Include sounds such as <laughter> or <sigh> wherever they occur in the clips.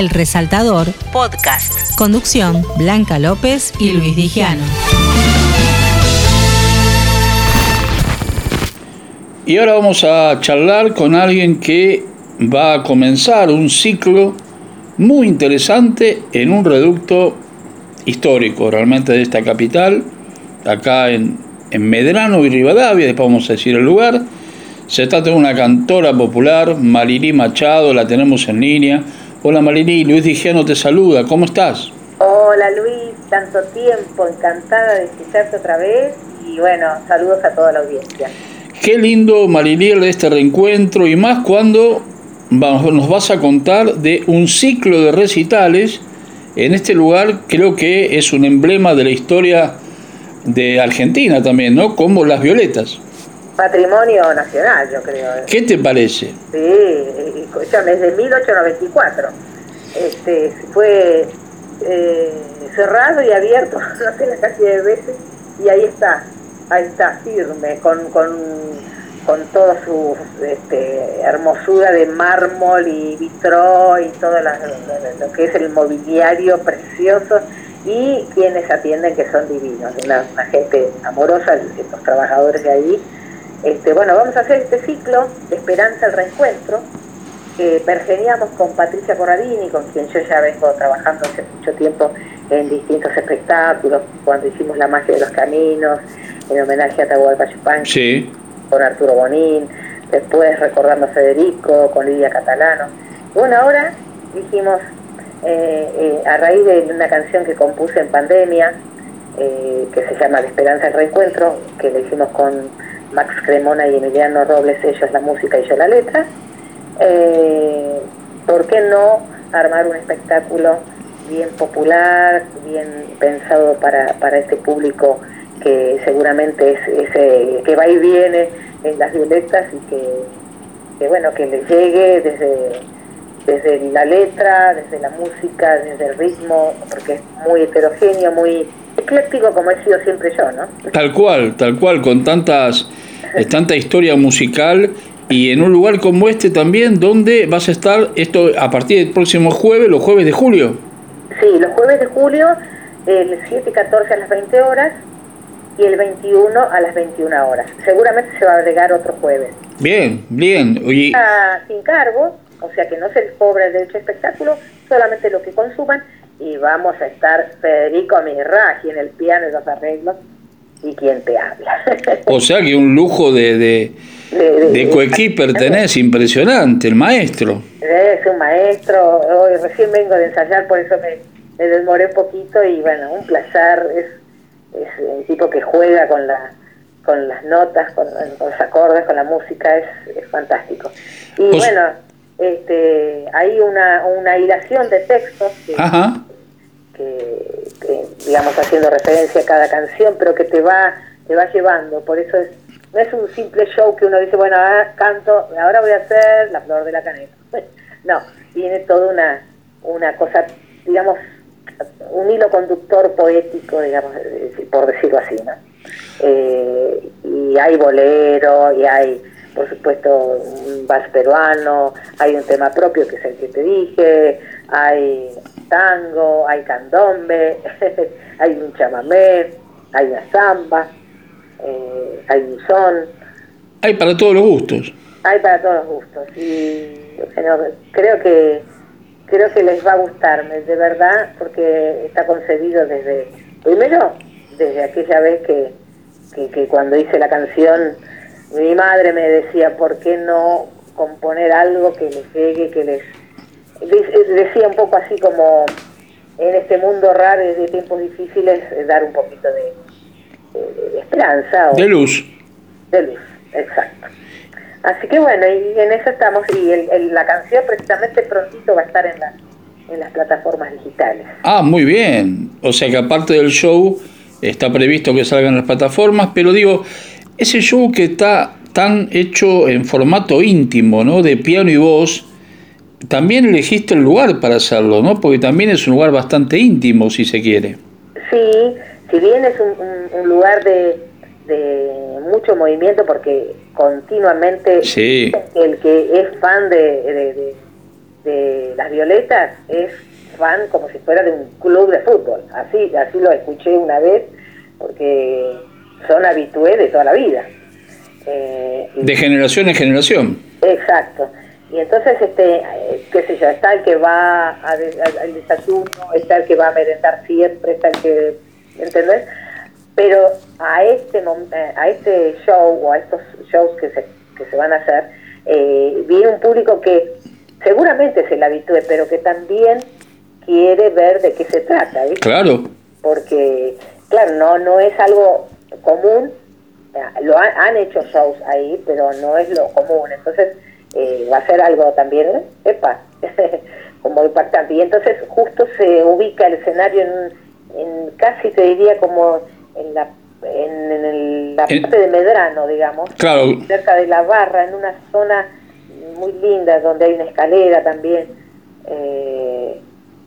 El Resaltador Podcast. Conducción Blanca López y Luis Digiano. Y ahora vamos a charlar con alguien que va a comenzar un ciclo muy interesante en un reducto histórico realmente de esta capital, acá en, Medrano y Rivadavia, después vamos a decir el lugar. Se trata de una cantora popular, Mariní Machado, la tenemos en línea. Hola Mariní, Luis Digiano te saluda, ¿cómo estás? Hola Luis, tanto tiempo, encantada de escucharte otra vez y bueno, saludos a toda la audiencia. Qué lindo Mariní de este reencuentro y más cuando nos vas a contar de un ciclo de recitales en este lugar creo que es un emblema de la historia de Argentina también, ¿no? Como las violetas. Patrimonio nacional, yo creo. ¿Qué te parece? Sí, escúchame, es de 1894. Este, fue eh, cerrado y abierto, <laughs> no sé la cantidad de veces, y ahí está, ahí está, firme, con, con con toda su este, hermosura de mármol y vitro y todo lo que es el mobiliario precioso y quienes atienden que son divinos, una, gente amorosa, los trabajadores de ahí. Este, bueno, vamos a hacer este ciclo de Esperanza al Reencuentro, que pergeniamos con Patricia Corradini, con quien yo ya vengo trabajando hace mucho tiempo en distintos espectáculos, cuando hicimos La magia de los caminos, en homenaje a Tahualpa Yupanqui. Sí con Arturo Bonín, después recordando a Federico, con Lidia Catalano. Bueno, ahora dijimos, eh, eh, a raíz de una canción que compuse en pandemia, eh, que se llama La Esperanza del Reencuentro, que le hicimos con Max Cremona y Emiliano Robles, ellos la música y yo la letra, ¿por qué no armar un espectáculo bien popular, bien pensado para, para este público que seguramente es que va y viene en las violetas y que, bueno que le llegue desde desde la letra, desde la música, desde el ritmo, porque es muy heterogéneo, muy ecléctico como he sido siempre yo, ¿no? Tal cual, tal cual, con tantas tanta historia musical y en un lugar como este también, donde vas a estar esto a partir del próximo jueves, los jueves de julio. Sí, los jueves de julio, el 7 y 14 a las 20 horas, y el 21 a las 21 horas. Seguramente se va a agregar otro jueves. Bien, bien. Oye. Sin cargo, o sea que no se les cobra el derecho espectáculo, solamente lo que consuman y vamos a estar Federico Mirraji en el piano y los arreglos y quien te habla. o sea que un lujo de, de, de, coequiper tenés impresionante, el maestro. Es un maestro, hoy recién vengo de ensayar, por eso me, me demoré un poquito y bueno, un placer, es es un tipo que juega con la con las notas, con, los acordes, con la música, es, fantástico. Y bueno, este, hay una, una hilación de textos que, digamos, haciendo referencia a cada canción, pero que te va, te va llevando. Por eso es, no es un simple show que uno dice, bueno, ahora canto, ahora voy a hacer la flor de la caneta. <laughs> no, tiene toda una, una cosa, digamos, un hilo conductor poético, digamos, por decirlo así, ¿no? Eh, y hay bolero, y hay, por supuesto, un vals peruano, hay un tema propio que es el que te dije, hay tango, hay candombe, <laughs> hay un chamamé, hay una samba, eh, hay un son. Hay para todos los gustos. Hay para todos los gustos. Y bueno, creo que creo que les va a gustarme, de verdad, porque está concebido desde, primero, desde aquella vez que, que, cuando hice la canción, mi madre me decía, ¿por qué no componer algo que les llegue, que les... Decía un poco así como, en este mundo raro y de tiempos difíciles, eh, dar un poquito de, esperanza. de luz. De luz, exacto. Así que bueno, y en eso estamos, y el, la canción precisamente prontito va a estar en, la, en las plataformas digitales. Ah, muy bien. O sea que aparte del show está previsto que salgan las plataformas, pero digo, ese show que está tan hecho en formato íntimo, ¿no? De piano y voz, también elegiste el lugar para hacerlo, ¿no? Porque también es un lugar bastante íntimo, si se quiere. Sí, si bien es un lugar de de mucho movimiento porque continuamente el que es fan de, de, Las Violetas es fan como si fuera de un club de fútbol. Así, así lo escuché una vez, porque son habitués de toda la vida. Eh, de generación en generación. Exacto. Y entonces, este, eh, qué sé yo, está el que va al desayuno, está el que va a merendar siempre, está el que, ¿entendés? Pero a este, eh, a este show o a estos shows que se, que se van a hacer, eh, viene un público que seguramente se la habitúe, pero que también quiere ver de qué se trata, ¿viste? Claro. Porque, claro, no, no es algo común, lo han, hecho shows ahí, pero no es lo común, entonces eh, va a ser algo también, epa, <laughs> como impactante. Y entonces justo se ubica el escenario en, casi te diría como en la en, la parte de Medrano, digamos, cerca de la barra, en una zona muy linda donde hay una escalera también. Eh,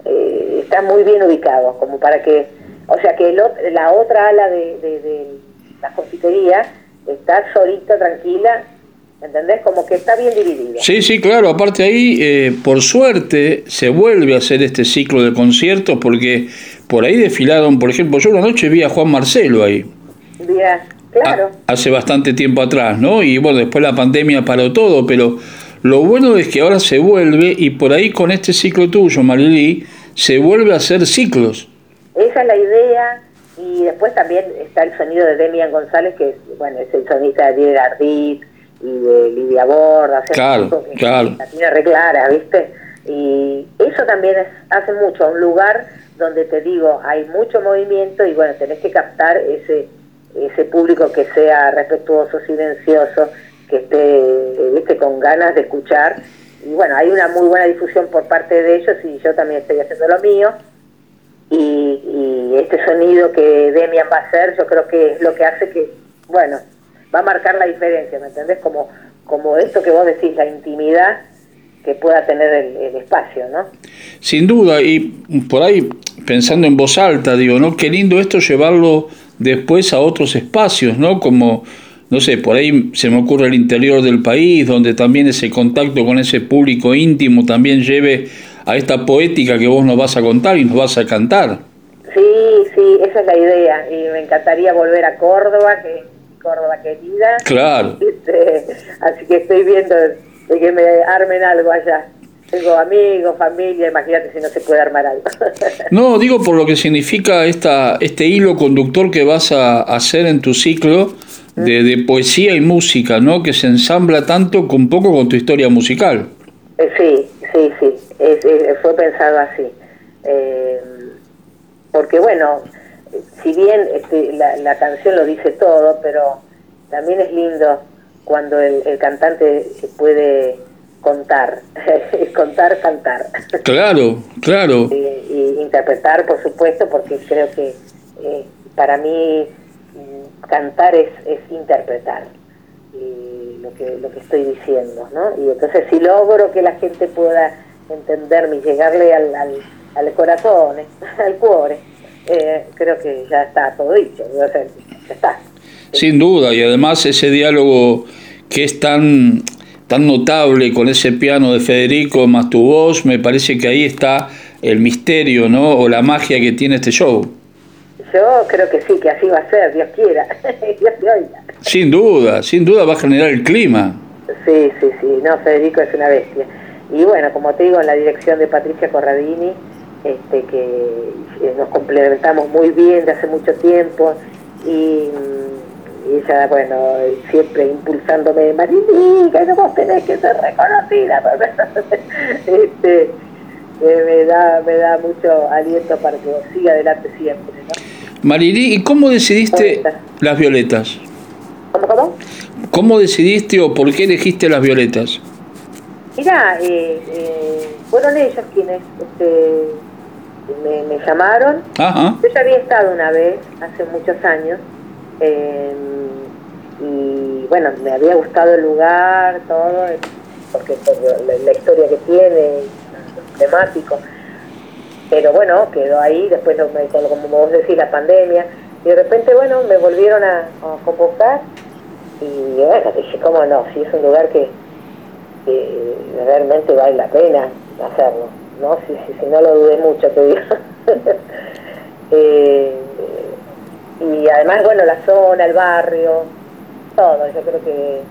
eh, está muy bien ubicado, como para que, o sea que la otra ala de, de la confitería está solita, tranquila, ¿entendés? Como que está bien dividido. Sí, sí, claro. Aparte ahí, eh, por suerte, se vuelve a hacer este ciclo de conciertos porque por ahí desfilaron, por ejemplo, yo una noche vi a Juan Marcelo ahí. claro. hace bastante tiempo atrás, ¿no? Y bueno, después la pandemia paró todo, pero lo bueno es que ahora se vuelve y por ahí con este ciclo tuyo, Marilí, se vuelve a hacer ciclos. Esa es la idea. Y después también está el sonido de Demian González, que bueno, es el sonista de Diego Ardit, y de Lidia Borda, claro, claro. la tiene reclara, ¿viste? Y eso también hace mucho, un lugar donde te digo, hay mucho movimiento y bueno, tenés que captar ese, ese público que sea respetuoso, silencioso, que esté, ¿viste? con ganas de escuchar. Y bueno, hay una muy buena difusión por parte de ellos y yo también estoy haciendo lo mío. Y, y este sonido que Demian va a hacer, yo creo que es lo que hace que, bueno, va a marcar la diferencia, ¿me entendés? Como, como esto que vos decís, la intimidad que pueda tener el, espacio, ¿no? Sin duda, y por ahí pensando en voz alta, digo, ¿no? Qué lindo esto llevarlo después a otros espacios, ¿no? Como, no sé, por ahí se me ocurre el interior del país, donde también ese contacto con ese público íntimo también lleve a esta poética que vos nos vas a contar y nos vas a cantar. Sí, sí, esa es la idea, y me encantaría volver a Córdoba, que Córdoba querida. Claro. Este, así que estoy viendo de que me armen algo allá. Tengo amigos, familia, imagínate si no se puede armar algo. <laughs> no, digo por lo que significa esta, este hilo conductor que vas a hacer en tu ciclo de, de poesía y música, ¿no? Que se ensambla tanto con poco con tu historia musical. Eh, sí, sí, sí, fue pensado así. Eh, porque bueno, si bien este, la, canción lo dice todo, pero también es lindo cuando el, cantante puede contar, <laughs> contar, cantar. Claro, claro. Y, interpretar, por supuesto, porque creo que eh, para mí mm, cantar es, es interpretar lo que, lo que estoy diciendo, ¿no? Y entonces si logro que la gente pueda entenderme y llegarle al, al, al corazón, <laughs> al cuore, eh, creo que ya está todo dicho, ya está. Sin duda, y además ese diálogo que es tan, tan notable con ese piano de Federico más tu voz, me parece que ahí está el misterio, ¿no? O la magia que tiene este show. Yo creo que sí, que así va a ser, Dios quiera, <laughs> Dios te oiga. Sin duda, sin duda va a generar el clima. Sí, sí, sí, no, Federico es una bestia. Y bueno, como te digo, en la dirección de Patricia Corradini, este, que nos complementamos muy bien de hace mucho tiempo y, ella, bueno, siempre impulsándome, Marilí, que vos tenés que ser reconocida. <laughs> este, me, da, me da mucho aliento para que siga adelante siempre. ¿no? ¿y cómo decidiste las violetas? ¿Cómo, cómo? ¿Cómo decidiste o por qué elegiste las violetas? Mira, eh, eh, fueron ellos quienes este, me, llamaron. Yo ya había estado una vez, hace muchos años, em, y bueno, me había gustado el lugar, todo, porque la, historia que tiene, temático. Pero bueno, quedó ahí, después, como vos decís, la pandemia, y de repente, bueno, me volvieron a, convocar, y bueno, dije, ¿cómo no? Si es un lugar que, que realmente vale la pena hacerlo. ¿No? Si, si, no lo dudé mucho, te digo. <laughs> Eh, y además, bueno, la zona, el barrio, todo, yo creo que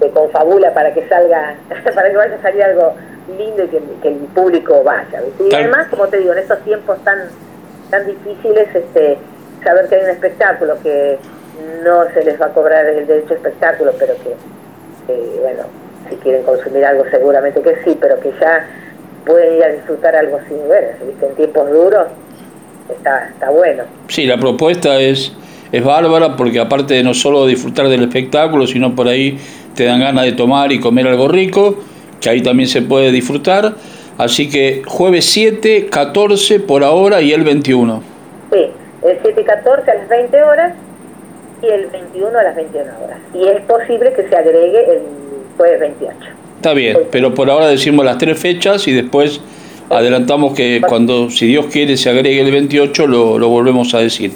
se confabula para que salga, <laughs> para que vaya a salir algo lindo y que, el público vaya. Y además, como te digo, en estos tiempos tan tan difíciles, este, saber que hay un espectáculo que no se les va a cobrar el derecho a espectáculo, pero que, bueno, si quieren consumir algo seguramente que sí, pero que ya pueden ir a disfrutar algo sin ver, en tiempos duros, está, está bueno. Sí, la propuesta es, es bárbara porque aparte de no solo disfrutar del espectáculo, sino por ahí te dan ganas de tomar y comer algo rico, que ahí también se puede disfrutar. Así que jueves 7, 14 por ahora y el 21. Sí, el 7 y 14 a las 20 horas y el 21 a las 21 horas. Y es posible que se agregue el jueves 28. Está bien, pero por ahora decimos las tres fechas y después adelantamos que cuando, si Dios quiere, se agregue el 28, lo, lo volvemos a decir.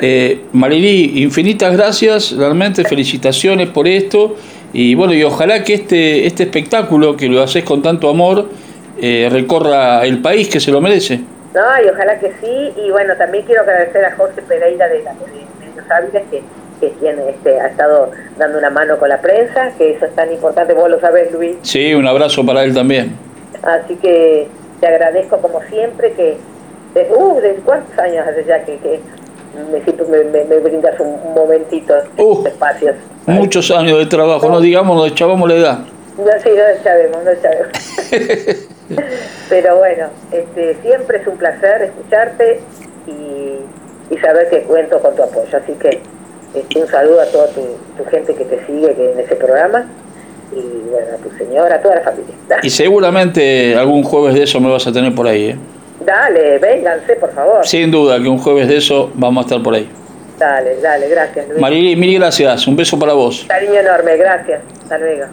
Eh, infinitas gracias, realmente felicitaciones por esto y bueno, y ojalá que este, este espectáculo que lo haces con tanto amor eh, recorra el país que se lo merece. No, y ojalá que sí, y bueno, también quiero agradecer a Jorge Pereira de, la, Medios Hábiles, que, que quien este, ha estado dando una mano con la prensa, que eso es tan importante, vos lo sabés, Luis. Sí, un abrazo para él también. Así que te agradezco como siempre que, desde, uh, ¿desde cuántos años hace ya que, que me, me, me, brindas un, momentito uh, espacios? Muchos años de trabajo, no, digamos, nos echábamos la edad. No, sí, no sabemos, no sabemos. <laughs> Pero bueno, este, siempre es un placer escucharte y, saber que cuento con tu apoyo. Así que este, un saludo a toda tu, gente que te sigue que en ese programa y bueno, a tu señora, a toda la familia. <laughs> Y seguramente algún jueves de eso me vas a tener por ahí. ¿eh? Dale, vénganse, por favor. Sin duda que un jueves de eso vamos a estar por ahí. Dale, dale, gracias. Luis. Marili, mil gracias. Un beso para vos. Cariño enorme, gracias. Hasta luego.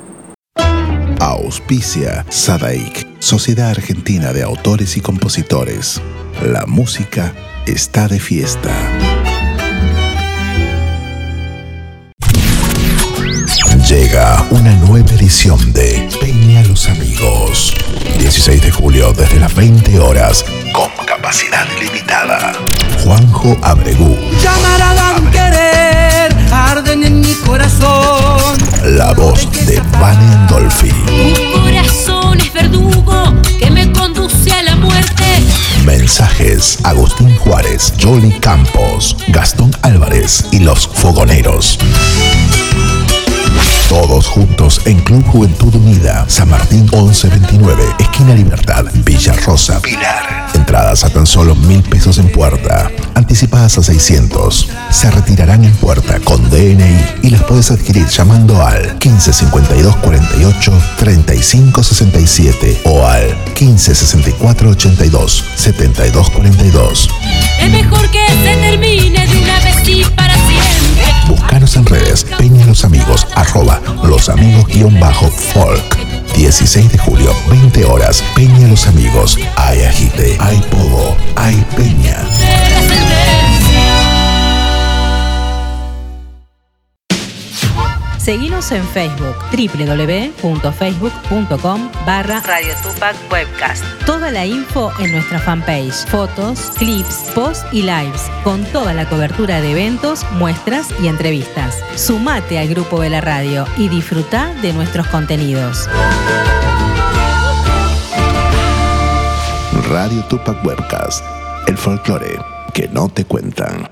Auspicia Sadaik, Sociedad Argentina de Autores y Compositores. La música está de fiesta. Llega una nueva edición de Peña los Amigos. 16 de julio desde las 20 horas con capacidad limitada. Juanjo Abregú. Llamarada querer, arden en mi corazón. La voz de Van Endolfi. Un corazón es verdugo que me conduce a la muerte. Mensajes: Agustín Juárez, Jolly Campos, Gastón Álvarez y los Fogoneros. Todos juntos en Club Juventud Unida, San Martín 1129, esquina Libertad, Villa Rosa, Pilar. Entradas a tan solo mil pesos en puerta, anticipadas a 600. Se retirarán en puerta con DNI y las puedes adquirir llamando al 1552 48 35 67 o al 1564 82 72 42. Arroba los amigos-folk. 16 de julio, 20 horas, Peña Los Amigos. Hay agite, hay pogo, hay peña. Seguimos en Facebook, www.facebook.com barra Radio Tupac Webcast. Toda la info en nuestra fanpage, fotos, clips, posts y lives, con toda la cobertura de eventos, muestras y entrevistas. Sumate al grupo de la radio y disfruta de nuestros contenidos. Radio Tupac Webcast, el folclore que no te cuentan.